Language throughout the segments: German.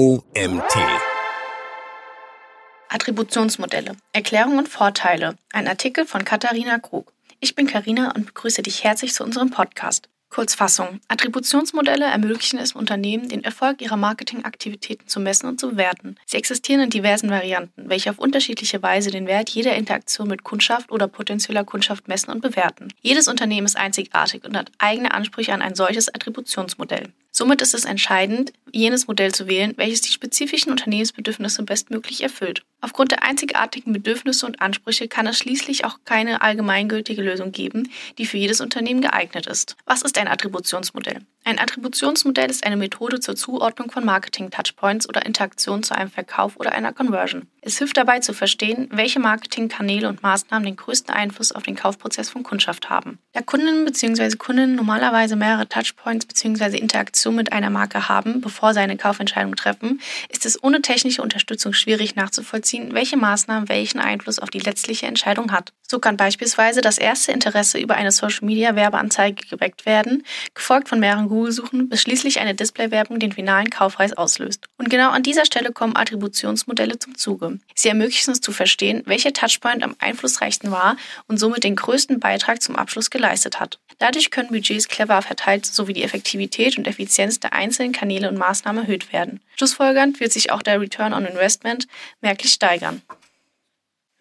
OMT. Attributionsmodelle. Erklärung und Vorteile. Ein Artikel von Katharina Krug. Ich bin Karina und begrüße dich herzlich zu unserem Podcast. Kurzfassung. Attributionsmodelle ermöglichen es Unternehmen, den Erfolg ihrer Marketingaktivitäten zu messen und zu bewerten. Sie existieren in diversen Varianten, welche auf unterschiedliche Weise den Wert jeder Interaktion mit Kundschaft oder potenzieller Kundschaft messen und bewerten. Jedes Unternehmen ist einzigartig und hat eigene Ansprüche an ein solches Attributionsmodell. Somit ist es entscheidend, jenes Modell zu wählen, welches die spezifischen Unternehmensbedürfnisse bestmöglich erfüllt. Aufgrund der einzigartigen Bedürfnisse und Ansprüche kann es schließlich auch keine allgemeingültige Lösung geben, die für jedes Unternehmen geeignet ist. Was ist ein Attributionsmodell? Ein Attributionsmodell ist eine Methode zur Zuordnung von Marketing-Touchpoints oder Interaktionen zu einem Verkauf oder einer Conversion. Es hilft dabei zu verstehen, welche Marketingkanäle und Maßnahmen den größten Einfluss auf den Kaufprozess von Kundschaft haben. Da Kunden bzw. Kunden normalerweise mehrere Touchpoints bzw. Interaktionen mit einer Marke haben, bevor sie eine Kaufentscheidung treffen, ist es ohne technische Unterstützung schwierig nachzuvollziehen, welche Maßnahmen welchen Einfluss auf die letztliche Entscheidung hat. So kann beispielsweise das erste Interesse über eine Social-Media-Werbeanzeige geweckt werden, gefolgt von mehreren Google-Suchen, bis schließlich eine Display-Werbung den finalen Kaufpreis auslöst. Und genau an dieser Stelle kommen Attributionsmodelle zum Zuge. Sie ermöglichen es zu verstehen, welcher Touchpoint am einflussreichsten war und somit den größten Beitrag zum Abschluss geleistet hat. Dadurch können Budgets clever verteilt sowie die Effektivität und Effizienz der einzelnen Kanäle und Maßnahmen erhöht werden. Schlussfolgernd wird sich auch der Return on Investment merklich steigern.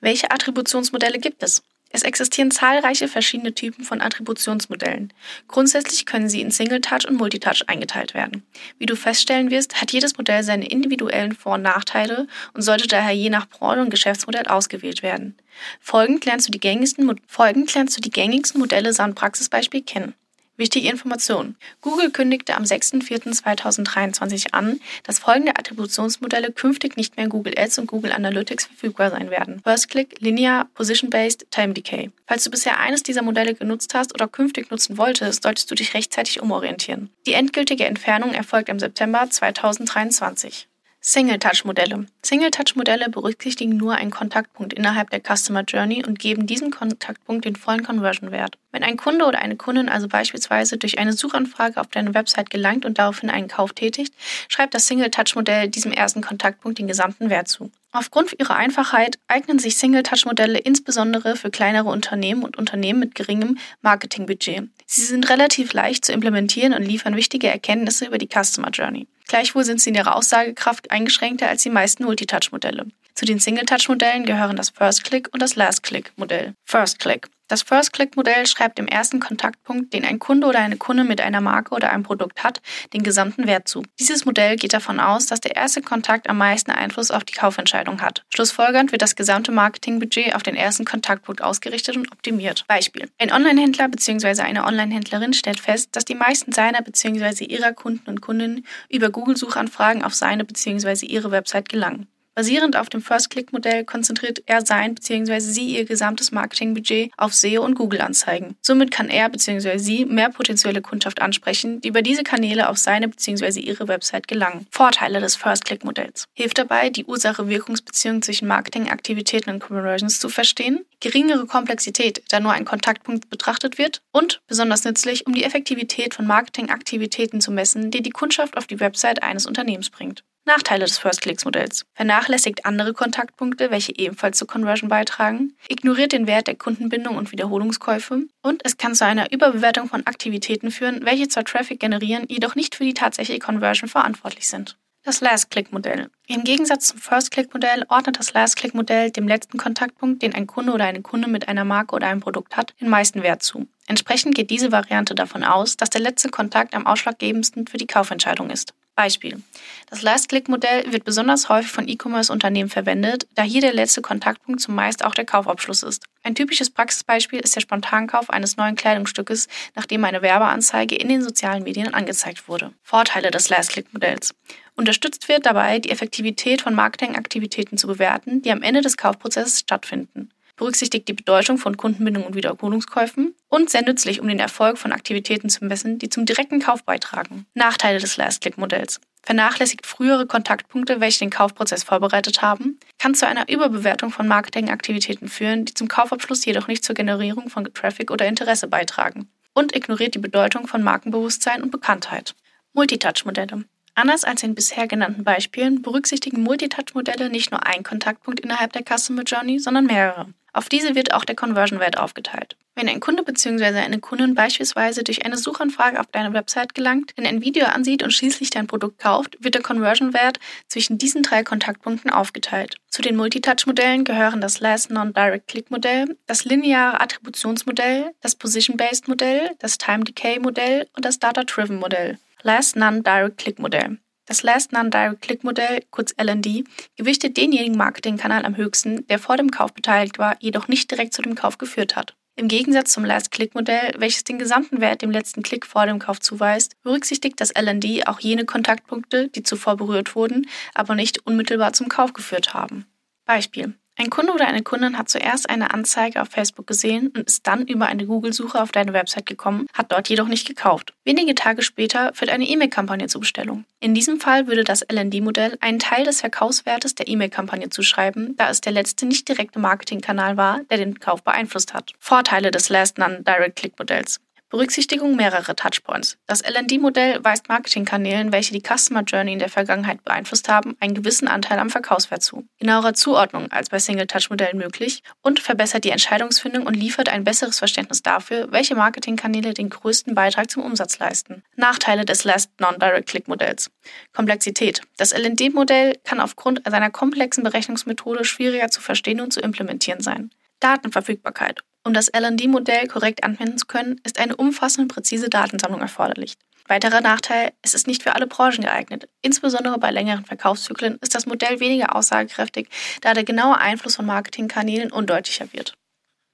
Welche Attributionsmodelle gibt es? Es existieren zahlreiche verschiedene Typen von Attributionsmodellen. Grundsätzlich können sie in Single-Touch und Multitouch eingeteilt werden. Wie du feststellen wirst, hat jedes Modell seine individuellen Vor- und Nachteile und sollte daher je nach Branche und Geschäftsmodell ausgewählt werden. Folgend lernst du die gängigsten, folgend lernst du die gängigsten Modelle samt Praxisbeispiel kennen. Wichtige Information. Google kündigte am 6.4.2023 an, dass folgende Attributionsmodelle künftig nicht mehr in Google Ads und Google Analytics verfügbar sein werden. First Click, Linear, Position-Based, Time Decay. Falls du bisher eines dieser Modelle genutzt hast oder künftig nutzen wolltest, solltest du dich rechtzeitig umorientieren. Die endgültige Entfernung erfolgt im September 2023. Single-Touch-Modelle. Single-Touch-Modelle berücksichtigen nur einen Kontaktpunkt innerhalb der Customer Journey und geben diesem Kontaktpunkt den vollen Conversion-Wert. Wenn ein Kunde oder eine Kundin also beispielsweise durch eine Suchanfrage auf deine Website gelangt und daraufhin einen Kauf tätigt, schreibt das Single-Touch-Modell diesem ersten Kontaktpunkt den gesamten Wert zu. Aufgrund ihrer Einfachheit eignen sich Single-Touch-Modelle insbesondere für kleinere Unternehmen und Unternehmen mit geringem Marketingbudget. Sie sind relativ leicht zu implementieren und liefern wichtige Erkenntnisse über die Customer Journey. Gleichwohl sind sie in ihrer Aussagekraft eingeschränkter als die meisten Multitouch-Modelle. Zu den Single-Touch-Modellen gehören das First-Click und das Last-Click-Modell. First-Click. Das First-Click-Modell schreibt dem ersten Kontaktpunkt, den ein Kunde oder eine Kunde mit einer Marke oder einem Produkt hat, den gesamten Wert zu. Dieses Modell geht davon aus, dass der erste Kontakt am meisten Einfluss auf die Kaufentscheidung hat. Schlussfolgernd wird das gesamte Marketingbudget auf den ersten Kontaktpunkt ausgerichtet und optimiert. Beispiel. Ein Online-Händler bzw. eine Online-Händlerin stellt fest, dass die meisten seiner bzw. ihrer Kunden und Kundinnen über Google-Suchanfragen auf seine bzw. ihre Website gelangen. Basierend auf dem First-Click-Modell konzentriert er sein bzw. sie ihr gesamtes Marketingbudget auf SEO und Google-Anzeigen. Somit kann er bzw. sie mehr potenzielle Kundschaft ansprechen, die über diese Kanäle auf seine bzw. ihre Website gelangen. Vorteile des First-Click-Modells. Hilft dabei, die Ursache-Wirkungsbeziehung zwischen Marketingaktivitäten und Conversions zu verstehen. Geringere Komplexität, da nur ein Kontaktpunkt betrachtet wird. Und besonders nützlich, um die Effektivität von Marketingaktivitäten zu messen, die die Kundschaft auf die Website eines Unternehmens bringt. Nachteile des First-Clicks-Modells. Vernachlässigt andere Kontaktpunkte, welche ebenfalls zur Conversion beitragen, ignoriert den Wert der Kundenbindung und Wiederholungskäufe und es kann zu einer Überbewertung von Aktivitäten führen, welche zwar Traffic generieren, jedoch nicht für die tatsächliche Conversion verantwortlich sind. Das Last-Click-Modell. Im Gegensatz zum First-Click-Modell ordnet das Last-Click-Modell dem letzten Kontaktpunkt, den ein Kunde oder eine Kunde mit einer Marke oder einem Produkt hat, den meisten Wert zu. Entsprechend geht diese Variante davon aus, dass der letzte Kontakt am ausschlaggebendsten für die Kaufentscheidung ist. Beispiel. Das Last-Click-Modell wird besonders häufig von E-Commerce-Unternehmen verwendet, da hier der letzte Kontaktpunkt zumeist auch der Kaufabschluss ist. Ein typisches Praxisbeispiel ist der Spontankauf eines neuen Kleidungsstückes, nachdem eine Werbeanzeige in den sozialen Medien angezeigt wurde. Vorteile des Last-Click-Modells. Unterstützt wird dabei, die Effektivität von Marketingaktivitäten zu bewerten, die am Ende des Kaufprozesses stattfinden berücksichtigt die Bedeutung von Kundenbindung und Wiederholungskäufen und sehr nützlich, um den Erfolg von Aktivitäten zu messen, die zum direkten Kauf beitragen. Nachteile des Last-Click-Modells. Vernachlässigt frühere Kontaktpunkte, welche den Kaufprozess vorbereitet haben, kann zu einer Überbewertung von Marketingaktivitäten führen, die zum Kaufabschluss jedoch nicht zur Generierung von Traffic oder Interesse beitragen und ignoriert die Bedeutung von Markenbewusstsein und Bekanntheit. Multitouch-Modelle. Anders als in bisher genannten Beispielen berücksichtigen Multitouch-Modelle nicht nur einen Kontaktpunkt innerhalb der Customer Journey, sondern mehrere. Auf diese wird auch der Conversion-Wert aufgeteilt. Wenn ein Kunde bzw. eine Kundin beispielsweise durch eine Suchanfrage auf deine Website gelangt, dann ein Video ansieht und schließlich dein Produkt kauft, wird der Conversion-Wert zwischen diesen drei Kontaktpunkten aufgeteilt. Zu den Multitouch-Modellen gehören das Last Non-Direct-Click-Modell, das lineare Attributionsmodell, das Position-Based-Modell, das Time-Decay-Modell und das Data-Driven-Modell. Last Non-Direct-Click-Modell. Das Last Non-Direct-Click-Modell, kurz LND, gewichtet denjenigen Marketingkanal am höchsten, der vor dem Kauf beteiligt war, jedoch nicht direkt zu dem Kauf geführt hat. Im Gegensatz zum Last-Click-Modell, welches den gesamten Wert dem letzten Klick vor dem Kauf zuweist, berücksichtigt das LND auch jene Kontaktpunkte, die zuvor berührt wurden, aber nicht unmittelbar zum Kauf geführt haben. Beispiel. Ein Kunde oder eine Kundin hat zuerst eine Anzeige auf Facebook gesehen und ist dann über eine Google-Suche auf deine Website gekommen, hat dort jedoch nicht gekauft. Wenige Tage später führt eine E-Mail-Kampagne zur Bestellung. In diesem Fall würde das LND-Modell einen Teil des Verkaufswertes der E-Mail-Kampagne zuschreiben, da es der letzte nicht direkte Marketingkanal war, der den Kauf beeinflusst hat. Vorteile des Last Berücksichtigung mehrerer Touchpoints. Das LND-Modell weist Marketingkanälen, welche die Customer Journey in der Vergangenheit beeinflusst haben, einen gewissen Anteil am Verkaufswert zu. Genauere Zuordnung als bei Single-Touch-Modellen möglich und verbessert die Entscheidungsfindung und liefert ein besseres Verständnis dafür, welche Marketingkanäle den größten Beitrag zum Umsatz leisten. Nachteile des Last Non-Direct-Click-Modells. Komplexität. Das LND-Modell kann aufgrund seiner komplexen Berechnungsmethode schwieriger zu verstehen und zu implementieren sein. Datenverfügbarkeit. Um das LD-Modell korrekt anwenden zu können, ist eine umfassende präzise Datensammlung erforderlich. Weiterer Nachteil, es ist nicht für alle Branchen geeignet. Insbesondere bei längeren Verkaufszyklen ist das Modell weniger aussagekräftig, da der genaue Einfluss von Marketingkanälen undeutlicher wird.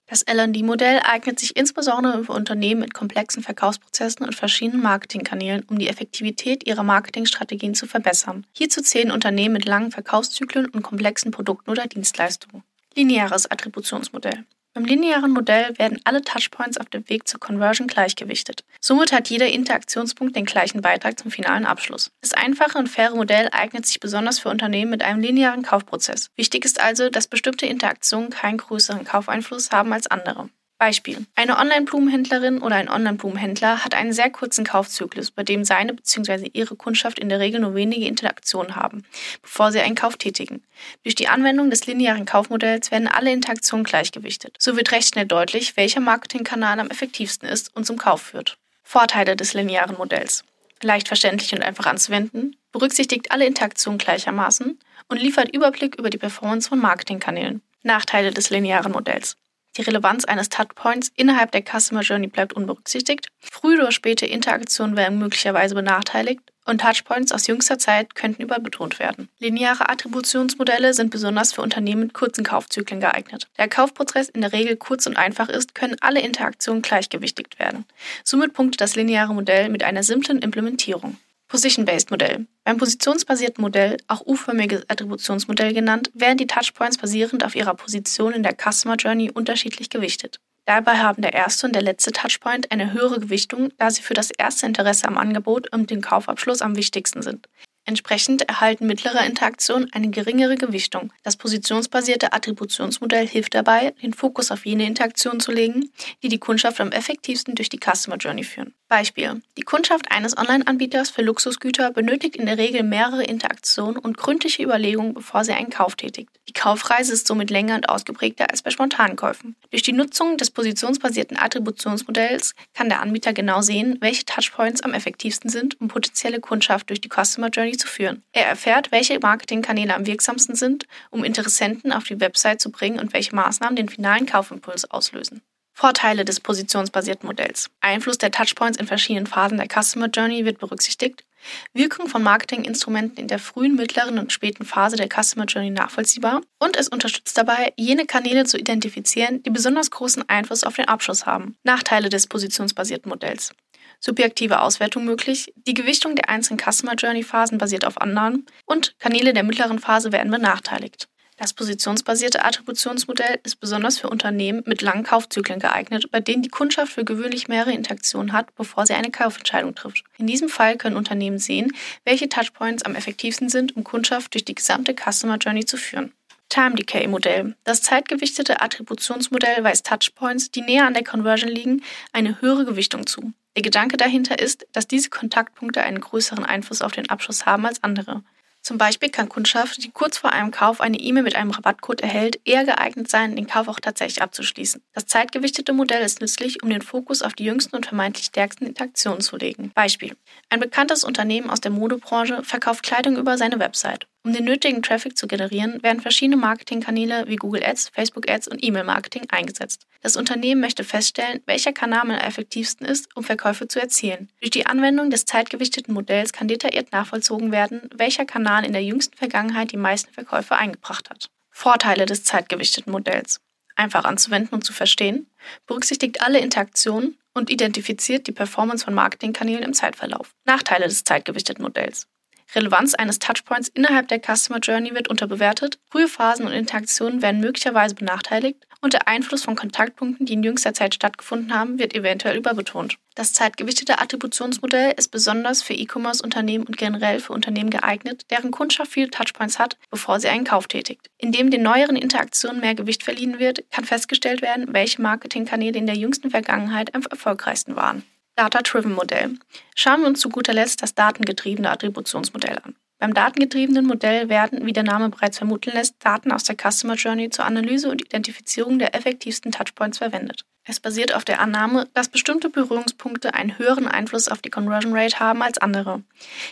Das LD-Modell eignet sich insbesondere für Unternehmen mit komplexen Verkaufsprozessen und verschiedenen Marketingkanälen, um die Effektivität ihrer Marketingstrategien zu verbessern. Hierzu zählen Unternehmen mit langen Verkaufszyklen und komplexen Produkten oder Dienstleistungen. Lineares Attributionsmodell. Beim linearen Modell werden alle Touchpoints auf dem Weg zur Conversion gleichgewichtet. Somit hat jeder Interaktionspunkt den gleichen Beitrag zum finalen Abschluss. Das einfache und faire Modell eignet sich besonders für Unternehmen mit einem linearen Kaufprozess. Wichtig ist also, dass bestimmte Interaktionen keinen größeren Kaufeinfluss haben als andere. Beispiel. Eine Online-Blumenhändlerin oder ein Online-Blumenhändler hat einen sehr kurzen Kaufzyklus, bei dem seine bzw. ihre Kundschaft in der Regel nur wenige Interaktionen haben, bevor sie einen Kauf tätigen. Durch die Anwendung des linearen Kaufmodells werden alle Interaktionen gleichgewichtet. So wird recht schnell deutlich, welcher Marketingkanal am effektivsten ist und zum Kauf führt. Vorteile des linearen Modells. Leicht verständlich und einfach anzuwenden, berücksichtigt alle Interaktionen gleichermaßen und liefert Überblick über die Performance von Marketingkanälen. Nachteile des linearen Modells. Die Relevanz eines Touchpoints innerhalb der Customer Journey bleibt unberücksichtigt. Frühe oder späte Interaktionen werden möglicherweise benachteiligt und Touchpoints aus jüngster Zeit könnten überbetont werden. Lineare Attributionsmodelle sind besonders für Unternehmen mit kurzen Kaufzyklen geeignet. Da der Kaufprozess in der Regel kurz und einfach ist, können alle Interaktionen gleichgewichtigt werden. Somit punktet das lineare Modell mit einer simplen Implementierung. Position-Based Modell. Beim positionsbasierten Modell, auch U-förmiges Attributionsmodell genannt, werden die Touchpoints basierend auf ihrer Position in der Customer Journey unterschiedlich gewichtet. Dabei haben der erste und der letzte Touchpoint eine höhere Gewichtung, da sie für das erste Interesse am Angebot und den Kaufabschluss am wichtigsten sind. Entsprechend erhalten mittlere Interaktionen eine geringere Gewichtung. Das positionsbasierte Attributionsmodell hilft dabei, den Fokus auf jene Interaktionen zu legen, die die Kundschaft am effektivsten durch die Customer Journey führen. Beispiel. Die Kundschaft eines Online-Anbieters für Luxusgüter benötigt in der Regel mehrere Interaktionen und gründliche Überlegungen, bevor sie einen Kauf tätigt. Die Kaufreise ist somit länger und ausgeprägter als bei spontanen Käufen. Durch die Nutzung des positionsbasierten Attributionsmodells kann der Anbieter genau sehen, welche Touchpoints am effektivsten sind, um potenzielle Kundschaft durch die Customer Journey zu führen. Er erfährt, welche Marketingkanäle am wirksamsten sind, um Interessenten auf die Website zu bringen und welche Maßnahmen den finalen Kaufimpuls auslösen. Vorteile des positionsbasierten Modells. Einfluss der Touchpoints in verschiedenen Phasen der Customer Journey wird berücksichtigt. Wirkung von Marketinginstrumenten in der frühen, mittleren und späten Phase der Customer Journey nachvollziehbar. Und es unterstützt dabei, jene Kanäle zu identifizieren, die besonders großen Einfluss auf den Abschluss haben. Nachteile des positionsbasierten Modells subjektive Auswertung möglich, die Gewichtung der einzelnen Customer Journey Phasen basiert auf Annahmen und Kanäle der mittleren Phase werden benachteiligt. Das positionsbasierte Attributionsmodell ist besonders für Unternehmen mit langen Kaufzyklen geeignet, bei denen die Kundschaft für gewöhnlich mehrere Interaktionen hat, bevor sie eine Kaufentscheidung trifft. In diesem Fall können Unternehmen sehen, welche Touchpoints am effektivsten sind, um Kundschaft durch die gesamte Customer Journey zu führen. Time Decay Modell. Das zeitgewichtete Attributionsmodell weist Touchpoints, die näher an der Conversion liegen, eine höhere Gewichtung zu. Der Gedanke dahinter ist, dass diese Kontaktpunkte einen größeren Einfluss auf den Abschluss haben als andere. Zum Beispiel kann Kundschaft, die kurz vor einem Kauf eine E-Mail mit einem Rabattcode erhält, eher geeignet sein, den Kauf auch tatsächlich abzuschließen. Das zeitgewichtete Modell ist nützlich, um den Fokus auf die jüngsten und vermeintlich stärksten Interaktionen zu legen. Beispiel. Ein bekanntes Unternehmen aus der Modebranche verkauft Kleidung über seine Website. Um den nötigen Traffic zu generieren, werden verschiedene Marketingkanäle wie Google Ads, Facebook Ads und E-Mail-Marketing eingesetzt. Das Unternehmen möchte feststellen, welcher Kanal am effektivsten ist, um Verkäufe zu erzielen. Durch die Anwendung des zeitgewichteten Modells kann detailliert nachvollzogen werden, welcher Kanal in der jüngsten Vergangenheit die meisten Verkäufe eingebracht hat. Vorteile des zeitgewichteten Modells. Einfach anzuwenden und zu verstehen, berücksichtigt alle Interaktionen und identifiziert die Performance von Marketingkanälen im Zeitverlauf. Nachteile des zeitgewichteten Modells. Relevanz eines Touchpoints innerhalb der Customer Journey wird unterbewertet, frühe Phasen und Interaktionen werden möglicherweise benachteiligt und der Einfluss von Kontaktpunkten, die in jüngster Zeit stattgefunden haben, wird eventuell überbetont. Das zeitgewichtete Attributionsmodell ist besonders für E-Commerce-Unternehmen und generell für Unternehmen geeignet, deren Kundschaft viele Touchpoints hat, bevor sie einen Kauf tätigt. Indem den neueren Interaktionen mehr Gewicht verliehen wird, kann festgestellt werden, welche Marketingkanäle in der jüngsten Vergangenheit am erfolgreichsten waren. Data-Driven Modell. Schauen wir uns zu guter Letzt das datengetriebene Attributionsmodell an. Beim datengetriebenen Modell werden, wie der Name bereits vermuten lässt, Daten aus der Customer Journey zur Analyse und Identifizierung der effektivsten Touchpoints verwendet. Es basiert auf der Annahme, dass bestimmte Berührungspunkte einen höheren Einfluss auf die Conversion Rate haben als andere.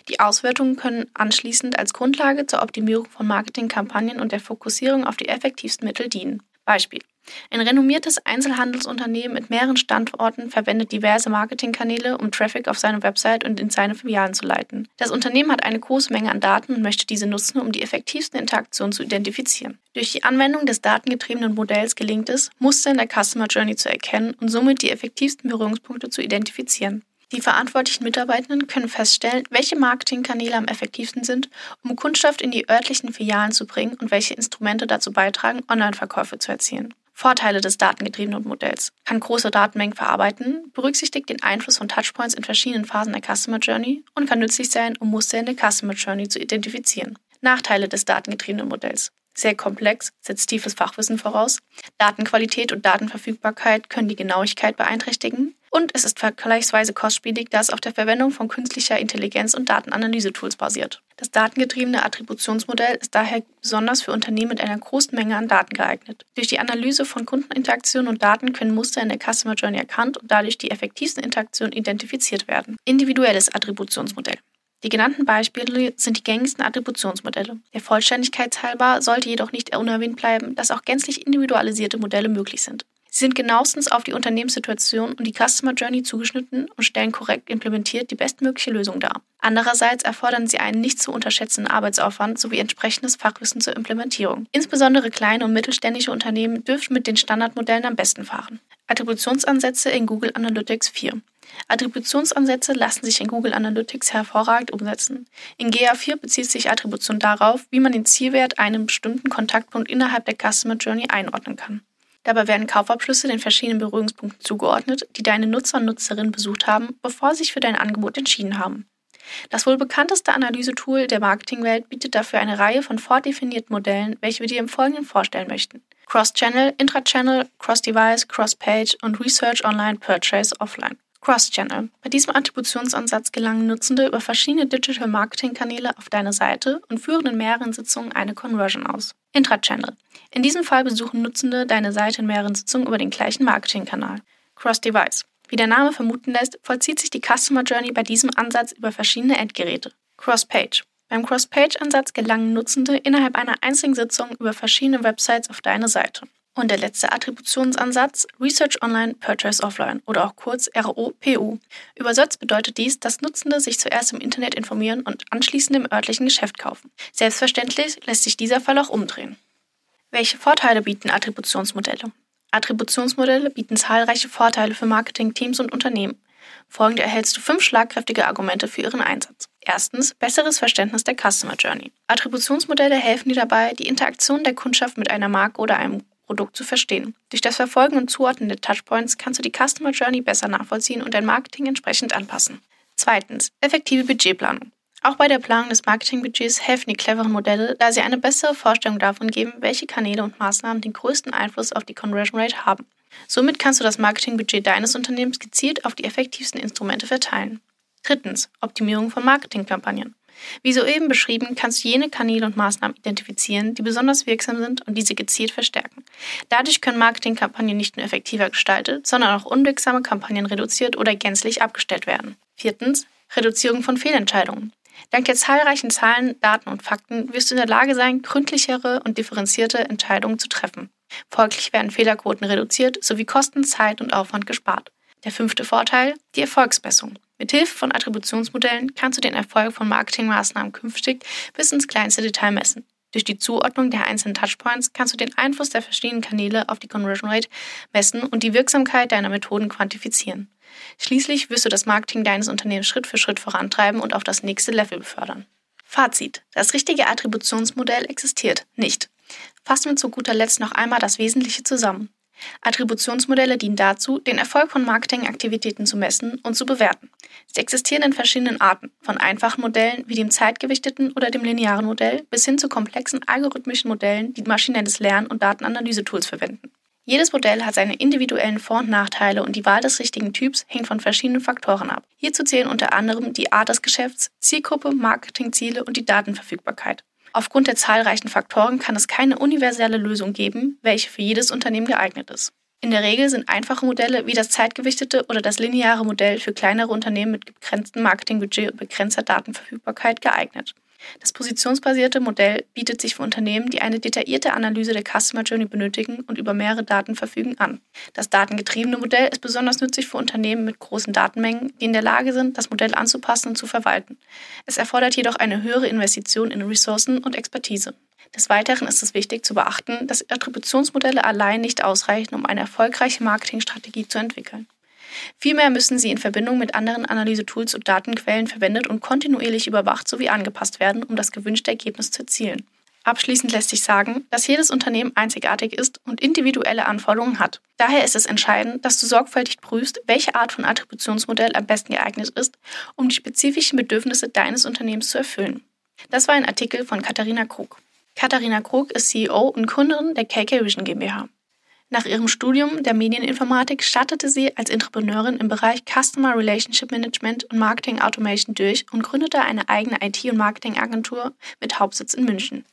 Die Auswertungen können anschließend als Grundlage zur Optimierung von Marketingkampagnen und der Fokussierung auf die effektivsten Mittel dienen. Beispiel. Ein renommiertes Einzelhandelsunternehmen mit mehreren Standorten verwendet diverse Marketingkanäle, um Traffic auf seine Website und in seine Filialen zu leiten. Das Unternehmen hat eine große Menge an Daten und möchte diese nutzen, um die effektivsten Interaktionen zu identifizieren. Durch die Anwendung des datengetriebenen Modells gelingt es, Muster in der Customer Journey zu erkennen und somit die effektivsten Berührungspunkte zu identifizieren. Die verantwortlichen Mitarbeitenden können feststellen, welche Marketingkanäle am effektivsten sind, um Kundschaft in die örtlichen Filialen zu bringen und welche Instrumente dazu beitragen, Online-Verkäufe zu erzielen. Vorteile des datengetriebenen Modells. Kann große Datenmengen verarbeiten, berücksichtigt den Einfluss von Touchpoints in verschiedenen Phasen der Customer Journey und kann nützlich sein, um Muster in der Customer Journey zu identifizieren. Nachteile des datengetriebenen Modells. Sehr komplex, setzt tiefes Fachwissen voraus. Datenqualität und Datenverfügbarkeit können die Genauigkeit beeinträchtigen. Und es ist vergleichsweise kostspielig, da es auf der Verwendung von künstlicher Intelligenz und Datenanalyse-Tools basiert. Das datengetriebene Attributionsmodell ist daher besonders für Unternehmen mit einer großen Menge an Daten geeignet. Durch die Analyse von Kundeninteraktionen und Daten können Muster in der Customer Journey erkannt und dadurch die effektivsten Interaktionen identifiziert werden. Individuelles Attributionsmodell. Die genannten Beispiele sind die gängigsten Attributionsmodelle. Der Vollständigkeit halber sollte jedoch nicht unerwähnt bleiben, dass auch gänzlich individualisierte Modelle möglich sind. Sie sind genauestens auf die Unternehmenssituation und die Customer Journey zugeschnitten und stellen korrekt implementiert die bestmögliche Lösung dar. Andererseits erfordern sie einen nicht zu unterschätzenden Arbeitsaufwand sowie entsprechendes Fachwissen zur Implementierung. Insbesondere kleine und mittelständische Unternehmen dürften mit den Standardmodellen am besten fahren. Attributionsansätze in Google Analytics 4. Attributionsansätze lassen sich in Google Analytics hervorragend umsetzen. In GA4 bezieht sich Attribution darauf, wie man den Zielwert einem bestimmten Kontaktpunkt innerhalb der Customer Journey einordnen kann. Dabei werden Kaufabschlüsse den verschiedenen Berührungspunkten zugeordnet, die deine Nutzer und Nutzerinnen besucht haben, bevor sie sich für dein Angebot entschieden haben. Das wohl bekannteste Analysetool der Marketingwelt bietet dafür eine Reihe von vordefinierten Modellen, welche wir dir im Folgenden vorstellen möchten. Cross-Channel, Intra-Channel, Cross-Device, Cross-Page und Research Online Purchase Offline. Cross-Channel. Bei diesem Attributionsansatz gelangen Nutzende über verschiedene Digital Marketing-Kanäle auf deine Seite und führen in mehreren Sitzungen eine Conversion aus. Intra-Channel. In diesem Fall besuchen Nutzende deine Seite in mehreren Sitzungen über den gleichen Marketing-Kanal. Cross-Device. Wie der Name vermuten lässt, vollzieht sich die Customer Journey bei diesem Ansatz über verschiedene Endgeräte. Cross-Page. Beim Cross-Page-Ansatz gelangen Nutzende innerhalb einer einzigen Sitzung über verschiedene Websites auf deine Seite. Und der letzte Attributionsansatz, Research Online, Purchase Offline oder auch kurz ROPU. Übersetzt bedeutet dies, dass Nutzende sich zuerst im Internet informieren und anschließend im örtlichen Geschäft kaufen. Selbstverständlich lässt sich dieser Fall auch umdrehen. Welche Vorteile bieten Attributionsmodelle? Attributionsmodelle bieten zahlreiche Vorteile für Marketingteams und Unternehmen. Folgende erhältst du fünf schlagkräftige Argumente für ihren Einsatz. Erstens, besseres Verständnis der Customer Journey. Attributionsmodelle helfen dir dabei, die Interaktion der Kundschaft mit einer Marke oder einem Produkt zu verstehen. Durch das Verfolgen und Zuordnen der Touchpoints kannst du die Customer Journey besser nachvollziehen und dein Marketing entsprechend anpassen. Zweitens, effektive Budgetplanung. Auch bei der Planung des Marketingbudgets helfen die cleveren Modelle, da sie eine bessere Vorstellung davon geben, welche Kanäle und Maßnahmen den größten Einfluss auf die Conversion Rate haben. Somit kannst du das Marketingbudget deines Unternehmens gezielt auf die effektivsten Instrumente verteilen. Drittens, Optimierung von Marketingkampagnen. Wie soeben beschrieben, kannst du jene Kanäle und Maßnahmen identifizieren, die besonders wirksam sind und diese gezielt verstärken. Dadurch können Marketingkampagnen nicht nur effektiver gestaltet, sondern auch unwirksame Kampagnen reduziert oder gänzlich abgestellt werden. Viertens, Reduzierung von Fehlentscheidungen. Dank der zahlreichen Zahlen, Daten und Fakten wirst du in der Lage sein, gründlichere und differenzierte Entscheidungen zu treffen. Folglich werden Fehlerquoten reduziert sowie Kosten, Zeit und Aufwand gespart. Der fünfte Vorteil, die Erfolgsmessung. Mithilfe von Attributionsmodellen kannst du den Erfolg von Marketingmaßnahmen künftig bis ins kleinste Detail messen. Durch die Zuordnung der einzelnen Touchpoints kannst du den Einfluss der verschiedenen Kanäle auf die Conversion Rate messen und die Wirksamkeit deiner Methoden quantifizieren. Schließlich wirst du das Marketing deines Unternehmens Schritt für Schritt vorantreiben und auf das nächste Level befördern. Fazit. Das richtige Attributionsmodell existiert nicht. Fassen wir zu guter Letzt noch einmal das Wesentliche zusammen. Attributionsmodelle dienen dazu, den Erfolg von Marketingaktivitäten zu messen und zu bewerten. Sie existieren in verschiedenen Arten, von einfachen Modellen wie dem zeitgewichteten oder dem linearen Modell bis hin zu komplexen algorithmischen Modellen, die maschinelles Lernen und Datenanalyse-Tools verwenden. Jedes Modell hat seine individuellen Vor- und Nachteile und die Wahl des richtigen Typs hängt von verschiedenen Faktoren ab. Hierzu zählen unter anderem die Art des Geschäfts, Zielgruppe, Marketingziele und die Datenverfügbarkeit. Aufgrund der zahlreichen Faktoren kann es keine universelle Lösung geben, welche für jedes Unternehmen geeignet ist. In der Regel sind einfache Modelle wie das zeitgewichtete oder das lineare Modell für kleinere Unternehmen mit begrenztem Marketingbudget und begrenzter Datenverfügbarkeit geeignet. Das positionsbasierte Modell bietet sich für Unternehmen, die eine detaillierte Analyse der Customer Journey benötigen und über mehrere Daten verfügen, an. Das datengetriebene Modell ist besonders nützlich für Unternehmen mit großen Datenmengen, die in der Lage sind, das Modell anzupassen und zu verwalten. Es erfordert jedoch eine höhere Investition in Ressourcen und Expertise. Des Weiteren ist es wichtig zu beachten, dass Attributionsmodelle allein nicht ausreichen, um eine erfolgreiche Marketingstrategie zu entwickeln. Vielmehr müssen sie in Verbindung mit anderen Analysetools und Datenquellen verwendet und kontinuierlich überwacht sowie angepasst werden, um das gewünschte Ergebnis zu erzielen. Abschließend lässt sich sagen, dass jedes Unternehmen einzigartig ist und individuelle Anforderungen hat. Daher ist es entscheidend, dass du sorgfältig prüfst, welche Art von Attributionsmodell am besten geeignet ist, um die spezifischen Bedürfnisse deines Unternehmens zu erfüllen. Das war ein Artikel von Katharina Krug. Katharina Krug ist CEO und Gründerin der KK Vision GmbH. Nach ihrem Studium der Medieninformatik startete sie als Entrepreneurin im Bereich Customer Relationship Management und Marketing Automation durch und gründete eine eigene IT- und Marketingagentur mit Hauptsitz in München.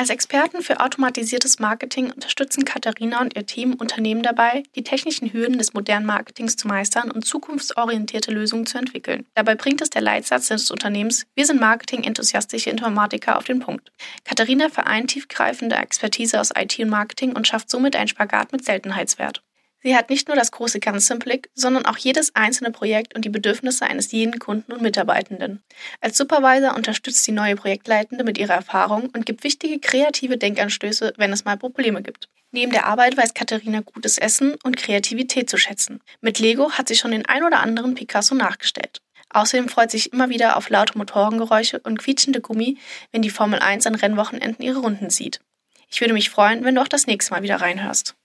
Als Experten für automatisiertes Marketing unterstützen Katharina und ihr Team Unternehmen dabei, die technischen Hürden des modernen Marketings zu meistern und zukunftsorientierte Lösungen zu entwickeln. Dabei bringt es der Leitsatz des Unternehmens Wir sind Marketing-enthusiastische Informatiker auf den Punkt. Katharina vereint tiefgreifende Expertise aus IT und Marketing und schafft somit einen Spagat mit Seltenheitswert. Sie hat nicht nur das große Ganze im Blick, sondern auch jedes einzelne Projekt und die Bedürfnisse eines jeden Kunden und Mitarbeitenden. Als Supervisor unterstützt sie neue Projektleitende mit ihrer Erfahrung und gibt wichtige kreative Denkanstöße, wenn es mal Probleme gibt. Neben der Arbeit weiß Katharina gutes Essen und Kreativität zu schätzen. Mit Lego hat sie schon den ein oder anderen Picasso nachgestellt. Außerdem freut sich immer wieder auf laute Motorengeräusche und quietschende Gummi, wenn die Formel 1 an Rennwochenenden ihre Runden zieht. Ich würde mich freuen, wenn du auch das nächste Mal wieder reinhörst.